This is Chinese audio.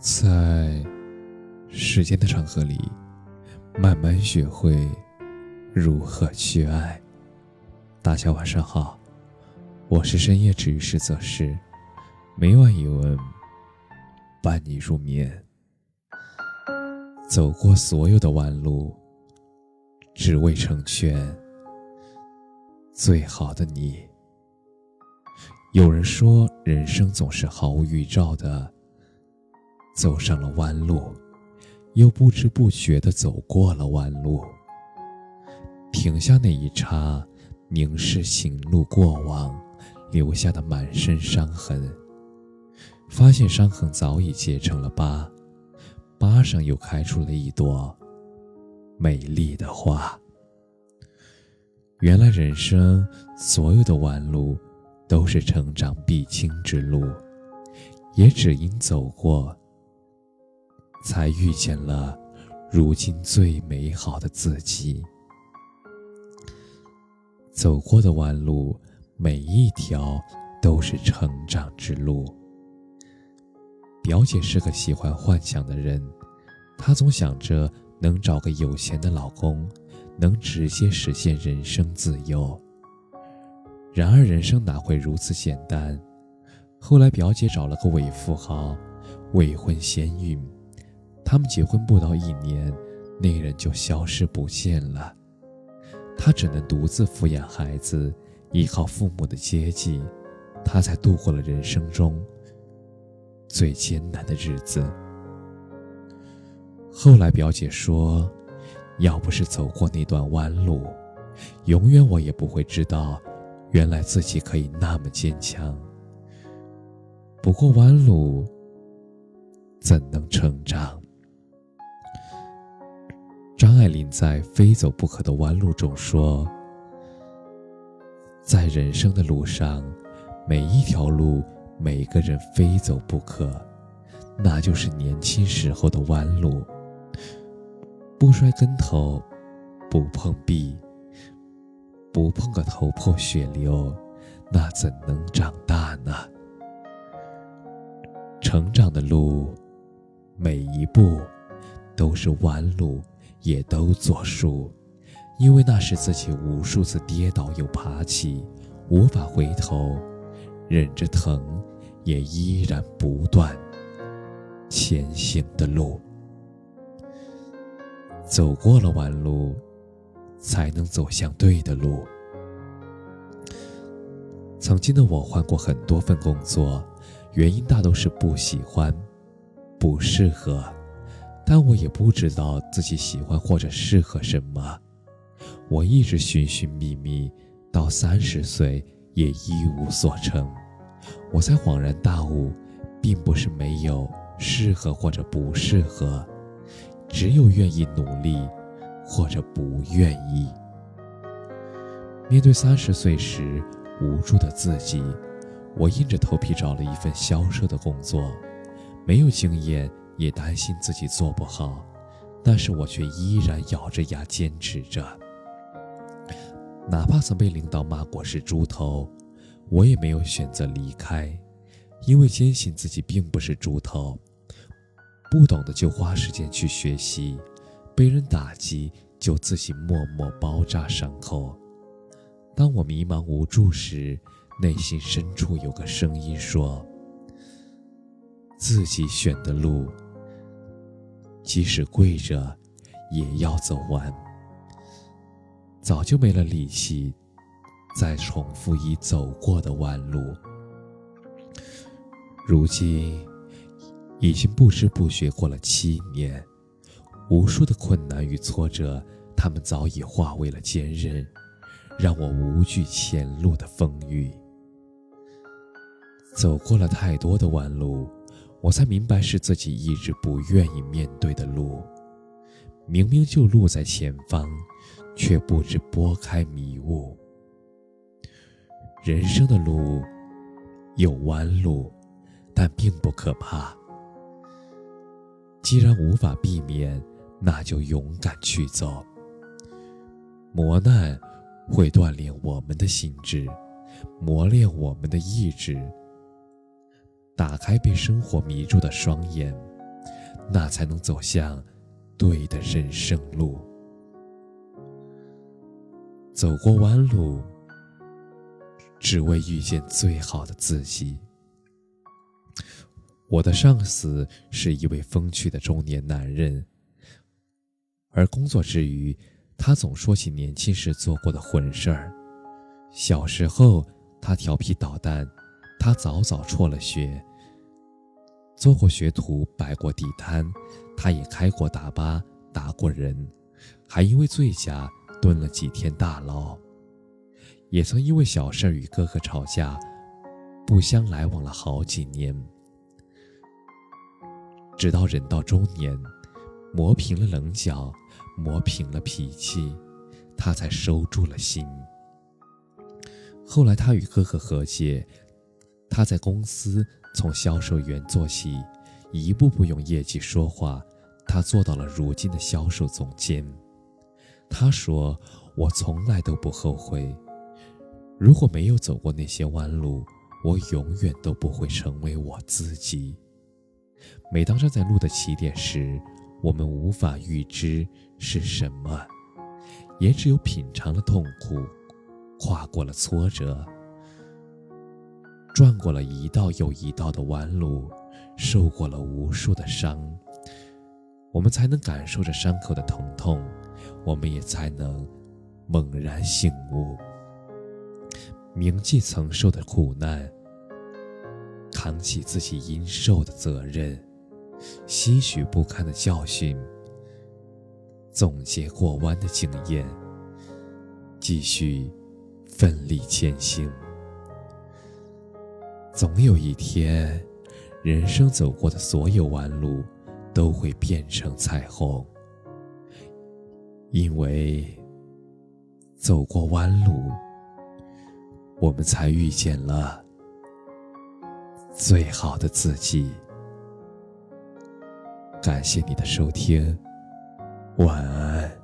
在时间的长河里，慢慢学会如何去爱。大家晚上好，我是深夜治愈师则是，每晚一文伴你入眠。走过所有的弯路，只为成全最好的你。有人说，人生总是毫无预兆的。走上了弯路，又不知不觉地走过了弯路。停下那一刹，凝视行路过往，留下的满身伤痕。发现伤痕早已结成了疤，疤上又开出了一朵美丽的花。原来人生所有的弯路，都是成长必经之路，也只因走过。才遇见了如今最美好的自己。走过的弯路，每一条都是成长之路。表姐是个喜欢幻想的人，她总想着能找个有钱的老公，能直接实现人生自由。然而人生哪会如此简单？后来表姐找了个伪富豪，未婚先孕。他们结婚不到一年，那人就消失不见了。他只能独自抚养孩子，依靠父母的接济，他才度过了人生中最艰难的日子。后来表姐说：“要不是走过那段弯路，永远我也不会知道，原来自己可以那么坚强。不过弯路，怎能成长？”张爱玲在《非走不可的弯路》中说：“在人生的路上，每一条路，每个人非走不可，那就是年轻时候的弯路。不摔跟头，不碰壁，不碰个头破血流，那怎能长大呢？成长的路，每一步都是弯路。”也都作数，因为那是自己无数次跌倒又爬起，无法回头，忍着疼，也依然不断前行的路。走过了弯路，才能走向对的路。曾经的我换过很多份工作，原因大都是不喜欢，不适合。但我也不知道自己喜欢或者适合什么，我一直寻寻觅觅，到三十岁也一无所成，我才恍然大悟，并不是没有适合或者不适合，只有愿意努力，或者不愿意。面对三十岁时无助的自己，我硬着头皮找了一份销售的工作，没有经验。也担心自己做不好，但是我却依然咬着牙坚持着。哪怕曾被领导骂过是猪头，我也没有选择离开，因为坚信自己并不是猪头。不懂的就花时间去学习，被人打击就自己默默包扎伤口。当我迷茫无助时，内心深处有个声音说：“自己选的路。”即使跪着，也要走完。早就没了力气，再重复已走过的弯路。如今，已经不知不觉过了七年，无数的困难与挫折，他们早已化为了坚韧，让我无惧前路的风雨。走过了太多的弯路。我才明白，是自己一直不愿意面对的路。明明就路在前方，却不知拨开迷雾。人生的路有弯路，但并不可怕。既然无法避免，那就勇敢去走。磨难会锻炼我们的心智，磨练我们的意志。打开被生活迷住的双眼，那才能走向对的人生路。走过弯路，只为遇见最好的自己。我的上司是一位风趣的中年男人，而工作之余，他总说起年轻时做过的混事儿。小时候，他调皮捣蛋，他早早辍了学，做过学徒，摆过地摊，他也开过大巴，打过人，还因为醉驾蹲了几天大牢，也曾因为小事与哥哥吵架，不相来往了好几年。直到人到中年，磨平了棱角，磨平了脾气，他才收住了心。后来他与哥哥和解，他在公司从销售员做起，一步步用业绩说话，他做到了如今的销售总监。他说：“我从来都不后悔，如果没有走过那些弯路，我永远都不会成为我自己。”每当站在路的起点时，我们无法预知是什么，也只有品尝了痛苦，跨过了挫折，转过了一道又一道的弯路，受过了无数的伤，我们才能感受着伤口的疼痛，我们也才能猛然醒悟，铭记曾受的苦难。扛起自己应受的责任，吸取不堪的教训，总结过弯的经验，继续奋力前行。总有一天，人生走过的所有弯路都会变成彩虹，因为走过弯路，我们才遇见了。最好的自己。感谢你的收听，晚安。